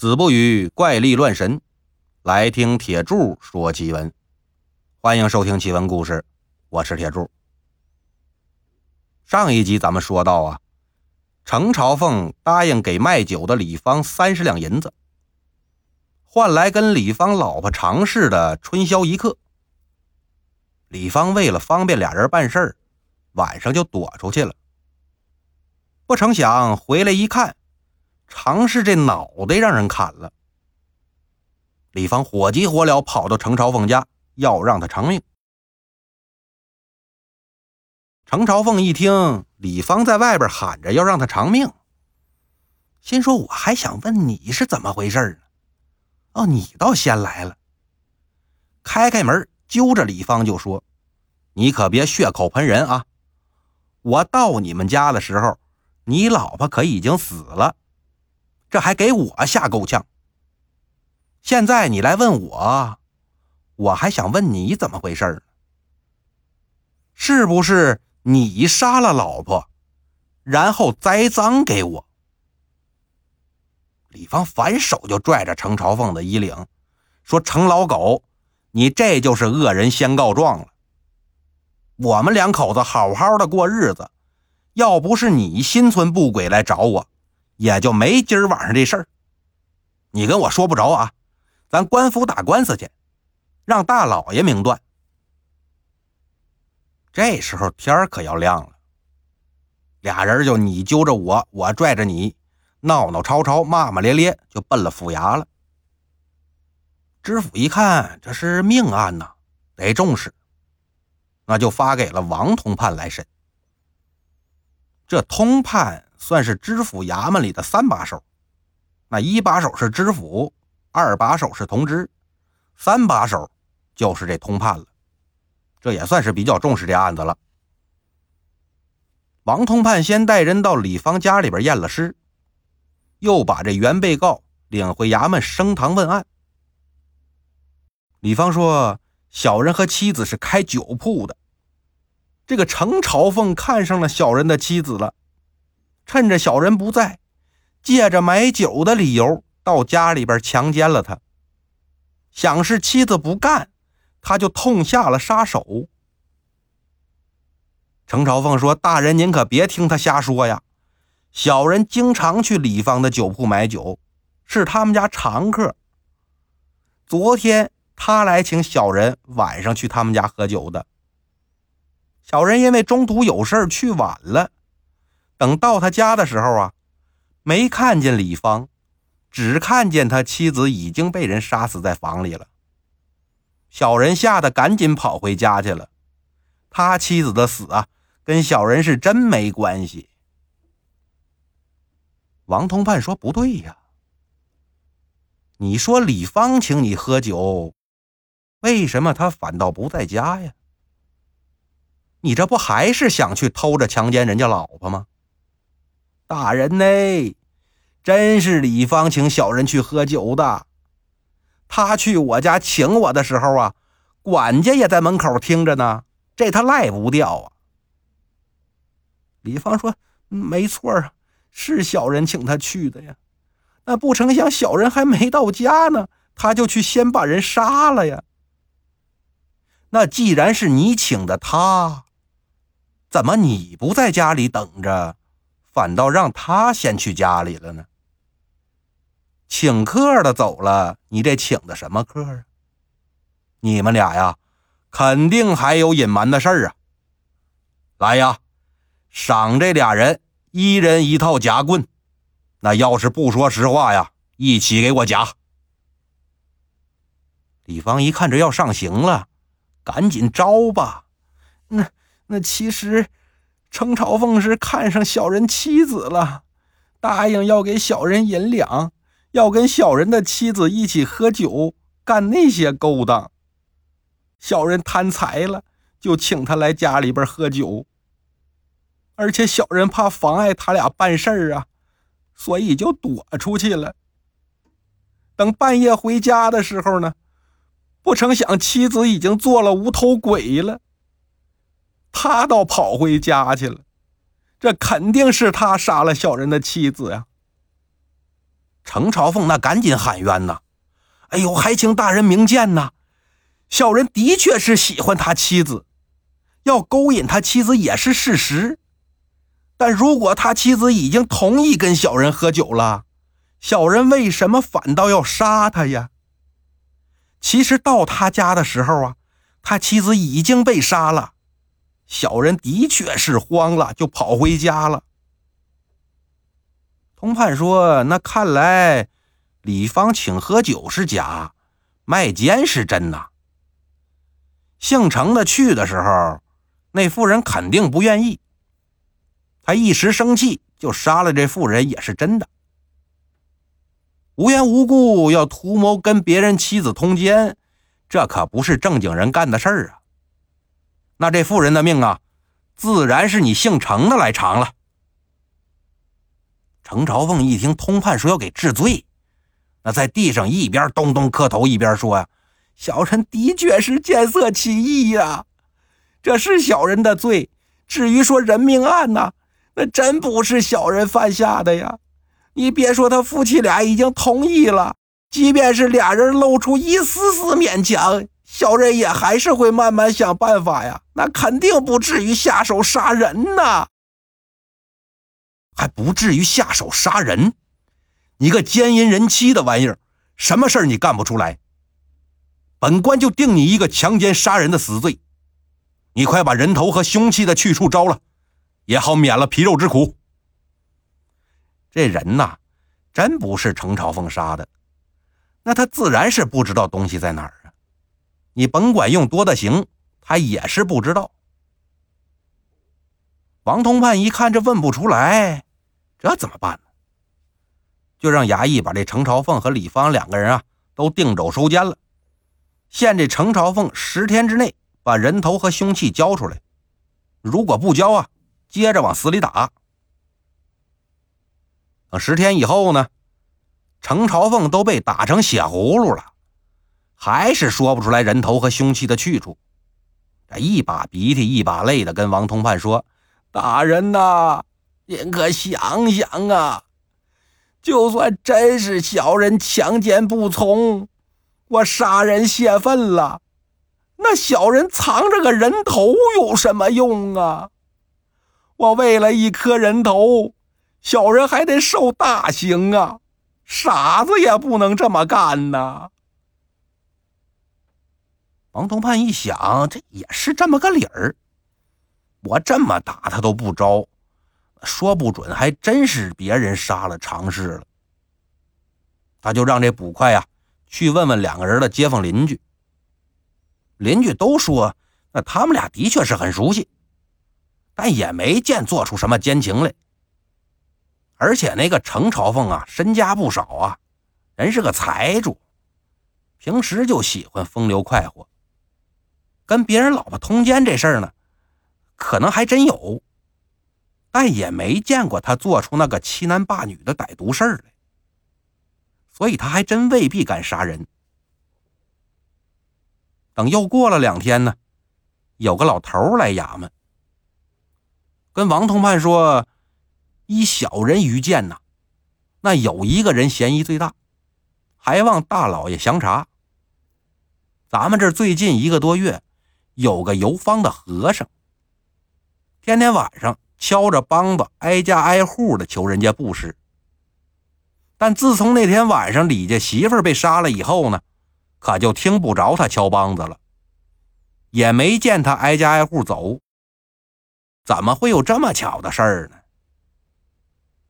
子不语怪力乱神，来听铁柱说奇闻。欢迎收听奇闻故事，我是铁柱。上一集咱们说到啊，程朝凤答应给卖酒的李芳三十两银子，换来跟李芳老婆常氏的春宵一刻。李芳为了方便俩人办事儿，晚上就躲出去了。不成想回来一看。常氏这脑袋让人砍了，李芳火急火燎跑到程朝凤家，要让他偿命。程朝凤一听李芳在外边喊着要让他偿命，心说：“我还想问你是怎么回事呢？哦，你倒先来了。”开开门，揪着李芳就说：“你可别血口喷人啊！我到你们家的时候，你老婆可已经死了。”这还给我吓够呛。现在你来问我，我还想问你怎么回事呢？是不是你杀了老婆，然后栽赃给我？李芳反手就拽着程朝凤的衣领，说：“程老狗，你这就是恶人先告状了。我们两口子好好的过日子，要不是你心存不轨来找我。”也就没今儿晚上这事儿，你跟我说不着啊，咱官府打官司去，让大老爷明断。这时候天可要亮了，俩人就你揪着我，我拽着你，闹闹吵吵，骂骂咧咧，就奔了府衙了。知府一看这是命案呐，得重视，那就发给了王通判来审。这通判。算是知府衙门里的三把手，那一把手是知府，二把手是同知，三把手就是这通判了。这也算是比较重视这案子了。王通判先带人到李芳家里边验了尸，又把这原被告领回衙门升堂问案。李芳说：“小人和妻子是开酒铺的，这个程朝凤看上了小人的妻子了。”趁着小人不在，借着买酒的理由到家里边强奸了他。想是妻子不干，他就痛下了杀手。程朝凤说：“大人，您可别听他瞎说呀！小人经常去李芳的酒铺买酒，是他们家常客。昨天他来请小人晚上去他们家喝酒的。小人因为中途有事去晚了。”等到他家的时候啊，没看见李芳，只看见他妻子已经被人杀死在房里了。小人吓得赶紧跑回家去了。他妻子的死啊，跟小人是真没关系。王通判说：“不对呀，你说李芳请你喝酒，为什么他反倒不在家呀？你这不还是想去偷着强奸人家老婆吗？”大人呢？真是李芳请小人去喝酒的。他去我家请我的时候啊，管家也在门口听着呢。这他赖不掉啊。李芳说：“没错啊，是小人请他去的呀。那不成想小人还没到家呢，他就去先把人杀了呀。那既然是你请的他，怎么你不在家里等着？”反倒让他先去家里了呢。请客的走了，你这请的什么客啊？你们俩呀，肯定还有隐瞒的事儿啊。来呀，赏这俩人一人一套夹棍。那要是不说实话呀，一起给我夹。李芳一看这要上刑了，赶紧招吧。那那其实。程朝凤是看上小人妻子了，答应要给小人银两，要跟小人的妻子一起喝酒，干那些勾当。小人贪财了，就请他来家里边喝酒。而且小人怕妨碍他俩办事儿啊，所以就躲出去了。等半夜回家的时候呢，不成想妻子已经做了无头鬼了。他倒跑回家去了，这肯定是他杀了小人的妻子呀。程朝凤那赶紧喊冤呐！哎呦，还请大人明鉴呐！小人的确是喜欢他妻子，要勾引他妻子也是事实。但如果他妻子已经同意跟小人喝酒了，小人为什么反倒要杀他呀？其实到他家的时候啊，他妻子已经被杀了。小人的确是慌了，就跑回家了。通判说：“那看来李芳请喝酒是假，卖奸是真呐。姓程的去的时候，那妇人肯定不愿意。他一时生气就杀了这妇人也是真的。无缘无故要图谋跟别人妻子通奸，这可不是正经人干的事儿啊。”那这妇人的命啊，自然是你姓程的来偿了。程朝凤一听通判说要给治罪，那在地上一边咚咚磕头，一边说呀：“小人的确是见色起意呀，这是小人的罪。至于说人命案呐，那真不是小人犯下的呀。你别说他夫妻俩已经同意了，即便是俩人露出一丝丝勉强。”小人也还是会慢慢想办法呀，那肯定不至于下手杀人呐，还不至于下手杀人。你个奸淫人妻的玩意儿，什么事儿你干不出来？本官就定你一个强奸杀人的死罪。你快把人头和凶器的去处招了，也好免了皮肉之苦。这人呐，真不是程朝凤杀的，那他自然是不知道东西在哪儿。你甭管用多大刑，他也是不知道。王通判一看这问不出来，这怎么办呢？就让衙役把这程朝凤和李芳两个人啊都定肘收监了，限这程朝凤十天之内把人头和凶器交出来，如果不交啊，接着往死里打。等十天以后呢，程朝凤都被打成血葫芦了。还是说不出来人头和凶器的去处，这一把鼻涕一把泪的跟王通判说：“大人呐，您可想想啊，就算真是小人强奸不从，我杀人泄愤了，那小人藏着个人头有什么用啊？我为了一颗人头，小人还得受大刑啊！傻子也不能这么干呐！”王同判一想，这也是这么个理儿。我这么打他都不招，说不准还真是别人杀了常氏了。他就让这捕快呀去问问两个人的街坊邻居。邻居都说，那他们俩的确是很熟悉，但也没见做出什么奸情来。而且那个程朝凤啊，身家不少啊，人是个财主，平时就喜欢风流快活。跟别人老婆通奸这事儿呢，可能还真有，但也没见过他做出那个欺男霸女的歹毒事儿来，所以他还真未必敢杀人。等又过了两天呢，有个老头来衙门，跟王通判说：“依小人愚见呐，那有一个人嫌疑最大，还望大老爷详查。咱们这最近一个多月。”有个游方的和尚，天天晚上敲着梆子，挨家挨户的求人家布施。但自从那天晚上李家媳妇被杀了以后呢，可就听不着他敲梆子了，也没见他挨家挨户走。怎么会有这么巧的事儿呢？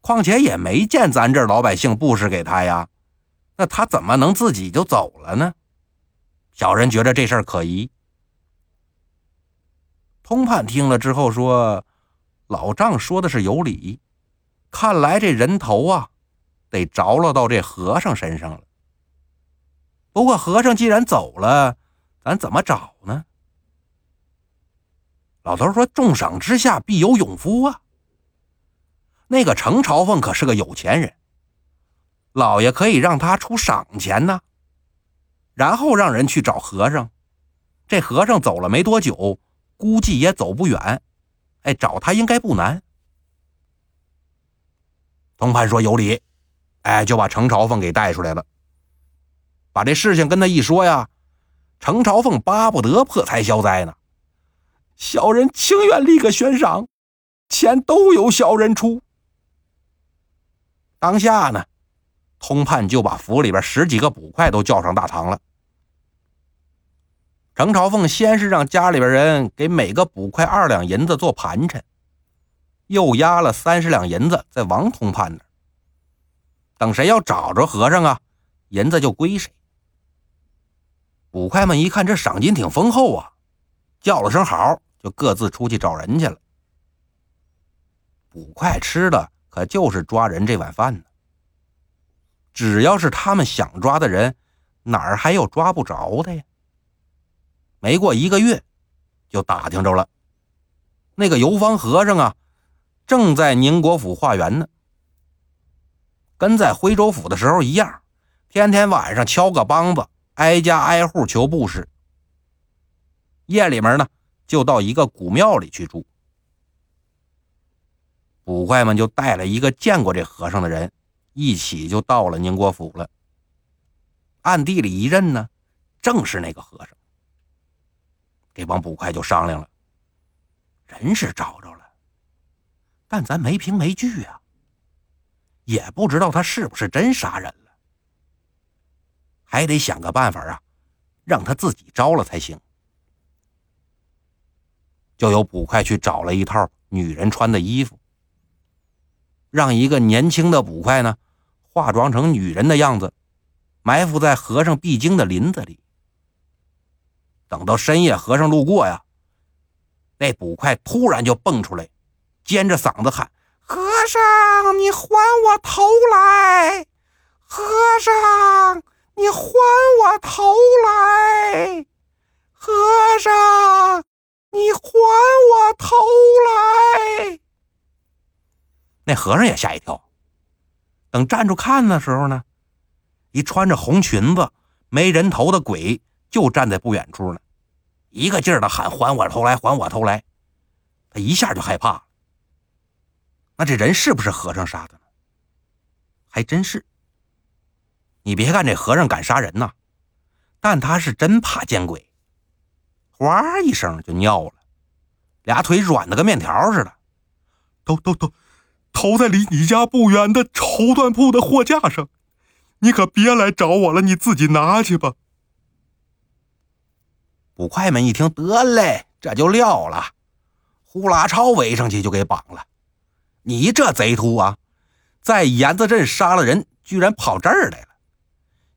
况且也没见咱这老百姓布施给他呀，那他怎么能自己就走了呢？小人觉得这事儿可疑。通判听了之后说：“老丈说的是有理，看来这人头啊，得着落到这和尚身上了。不过和尚既然走了，咱怎么找呢？”老头说：“重赏之下必有勇夫啊！那个程朝凤可是个有钱人，老爷可以让他出赏钱呢，然后让人去找和尚。这和尚走了没多久。”估计也走不远，哎，找他应该不难。通判说有理，哎，就把程朝凤给带出来了。把这事情跟他一说呀，程朝凤巴不得破财消灾呢。小人情愿立个悬赏，钱都由小人出。当下呢，通判就把府里边十几个捕快都叫上大堂了。程朝凤先是让家里边人给每个捕快二两银子做盘缠，又押了三十两银子在王通判那儿。等谁要找着和尚啊，银子就归谁。捕快们一看这赏金挺丰厚啊，叫了声好，就各自出去找人去了。捕快吃的可就是抓人这碗饭呢。只要是他们想抓的人，哪儿还有抓不着的呀？没过一个月，就打听着了，那个游方和尚啊，正在宁国府化缘呢。跟在徽州府的时候一样，天天晚上敲个梆子，挨家挨户求布施。夜里面呢，就到一个古庙里去住。捕快们就带了一个见过这和尚的人，一起就到了宁国府了。暗地里一认呢，正是那个和尚。这帮捕快就商量了，人是找着了，但咱没凭没据啊，也不知道他是不是真杀人了，还得想个办法啊，让他自己招了才行。就有捕快去找了一套女人穿的衣服，让一个年轻的捕快呢，化妆成女人的样子，埋伏在和尚必经的林子里。等到深夜，和尚路过呀，那捕快突然就蹦出来，尖着嗓子喊：“和尚，你还我头来！和尚，你还我头来！和尚，你还我头来！”那和尚也吓一跳，等站住看的时候呢，一穿着红裙子、没人头的鬼。就站在不远处呢，一个劲儿的喊：“还我头来，还我头来！”他一下就害怕了。那这人是不是和尚杀的？还真是。你别看这和尚敢杀人呐，但他是真怕见鬼，哗一声就尿了，俩腿软的跟面条似的。都都都，头在离你家不远的绸缎铺的货架上，你可别来找我了，你自己拿去吧。捕快们一听，得嘞，这就撂了，呼啦超围上去就给绑了。你这贼秃啊，在盐子镇杀了人，居然跑这儿来了。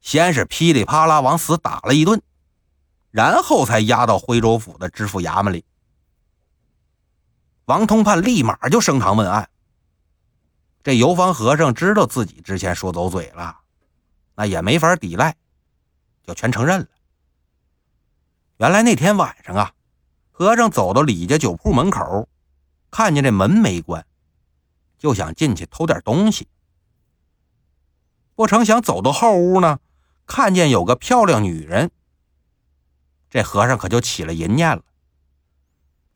先是噼里啪啦往死打了一顿，然后才押到徽州府的知府衙门里。王通判立马就升堂问案。这游方和尚知道自己之前说走嘴了，那也没法抵赖，就全承认了。原来那天晚上啊，和尚走到李家酒铺门口，看见这门没关，就想进去偷点东西。不成想走到后屋呢，看见有个漂亮女人。这和尚可就起了淫念了，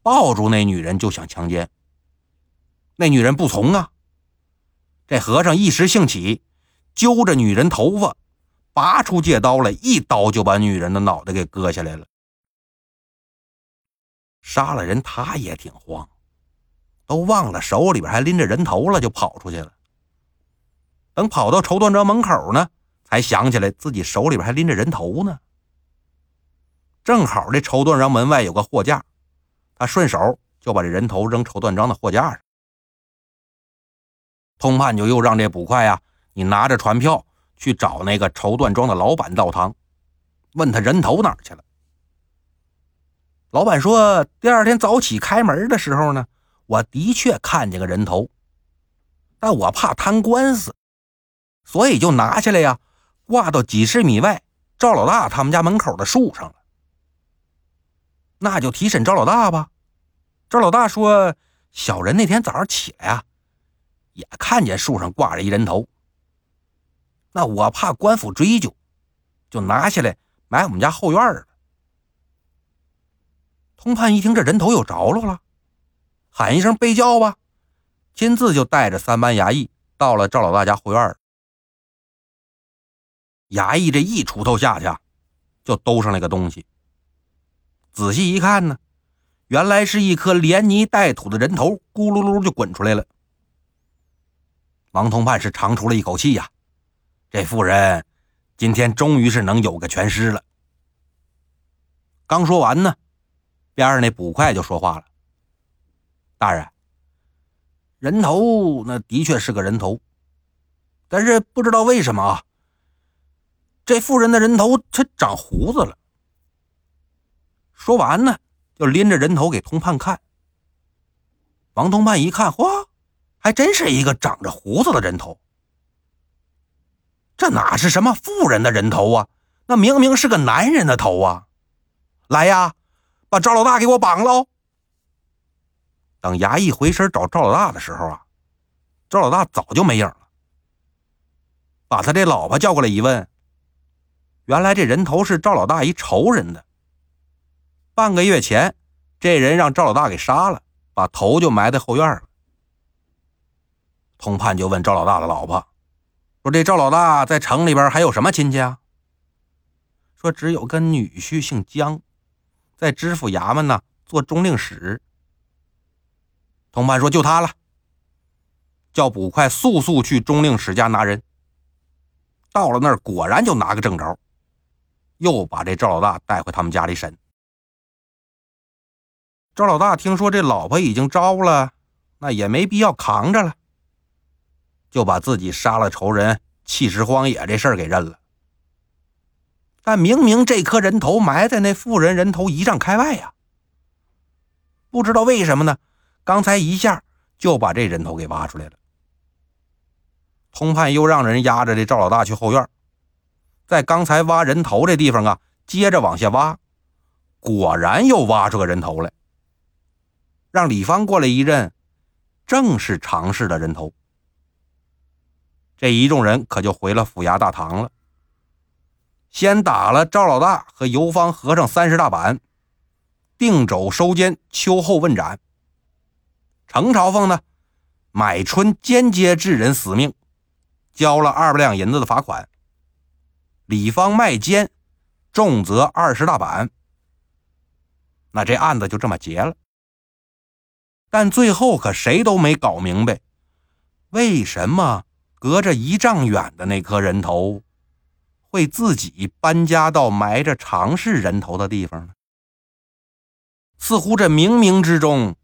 抱住那女人就想强奸。那女人不从啊，这和尚一时兴起，揪着女人头发，拔出戒刀来，一刀就把女人的脑袋给割下来了。杀了人，他也挺慌，都忘了手里边还拎着人头了，就跑出去了。等跑到绸缎庄门口呢，才想起来自己手里边还拎着人头呢。正好这绸缎庄门外有个货架，他顺手就把这人头扔绸缎庄的货架上。通判就又让这捕快呀，你拿着船票去找那个绸缎庄的老板道堂，问他人头哪儿去了。老板说：“第二天早起开门的时候呢，我的确看见个人头，但我怕摊官司，所以就拿下来呀，挂到几十米外赵老大他们家门口的树上了。那就提审赵老大吧。赵老大说，小人那天早上起来啊，也看见树上挂着一人头。那我怕官府追究，就拿下来埋我们家后院了。”通判一听这人头有着落了，喊一声备轿吧，亲自就带着三班衙役到了赵老大家后院衙役这一锄头下去，就兜上来个东西。仔细一看呢，原来是一颗连泥带土的人头，咕噜噜就滚出来了。王同判是长出了一口气呀，这妇人今天终于是能有个全尸了。刚说完呢，边上那捕快就说话了：“大人，人头那的确是个人头，但是不知道为什么啊。”这妇人的人头，他长胡子了。说完呢，就拎着人头给通判看。王通判一看，嚯，还真是一个长着胡子的人头。这哪是什么妇人的人头啊？那明明是个男人的头啊！来呀，把赵老大给我绑喽！等衙役回身找赵老大的时候啊，赵老大早就没影了。把他这老婆叫过来一问。原来这人头是赵老大一仇人的。半个月前，这人让赵老大给杀了，把头就埋在后院了。通判就问赵老大的老婆：“说这赵老大在城里边还有什么亲戚啊？”说只有个女婿姓姜，在知府衙门呢做中令史。同判说：“就他了，叫捕快速速去中令史家拿人。”到了那儿，果然就拿个正着。又把这赵老大带回他们家里审。赵老大听说这老婆已经招了，那也没必要扛着了，就把自己杀了仇人、弃尸荒野这事儿给认了。但明明这颗人头埋在那妇人人头一丈开外呀，不知道为什么呢？刚才一下就把这人头给挖出来了。通判又让人押着这赵老大去后院。在刚才挖人头这地方啊，接着往下挖，果然又挖出个人头来。让李芳过来一认，正是常氏的人头。这一众人可就回了府衙大堂了。先打了赵老大和游方和尚三十大板，定肘收监，秋后问斩。程朝凤呢，买春间接致人死命，交了二百两银子的罚款。李方卖奸，重则二十大板。那这案子就这么结了。但最后可谁都没搞明白，为什么隔着一丈远的那颗人头，会自己搬家到埋着常氏人头的地方呢？似乎这冥冥之中，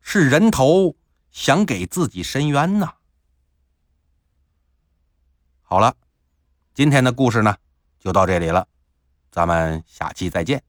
是人头想给自己伸冤呐。好了。今天的故事呢，就到这里了，咱们下期再见。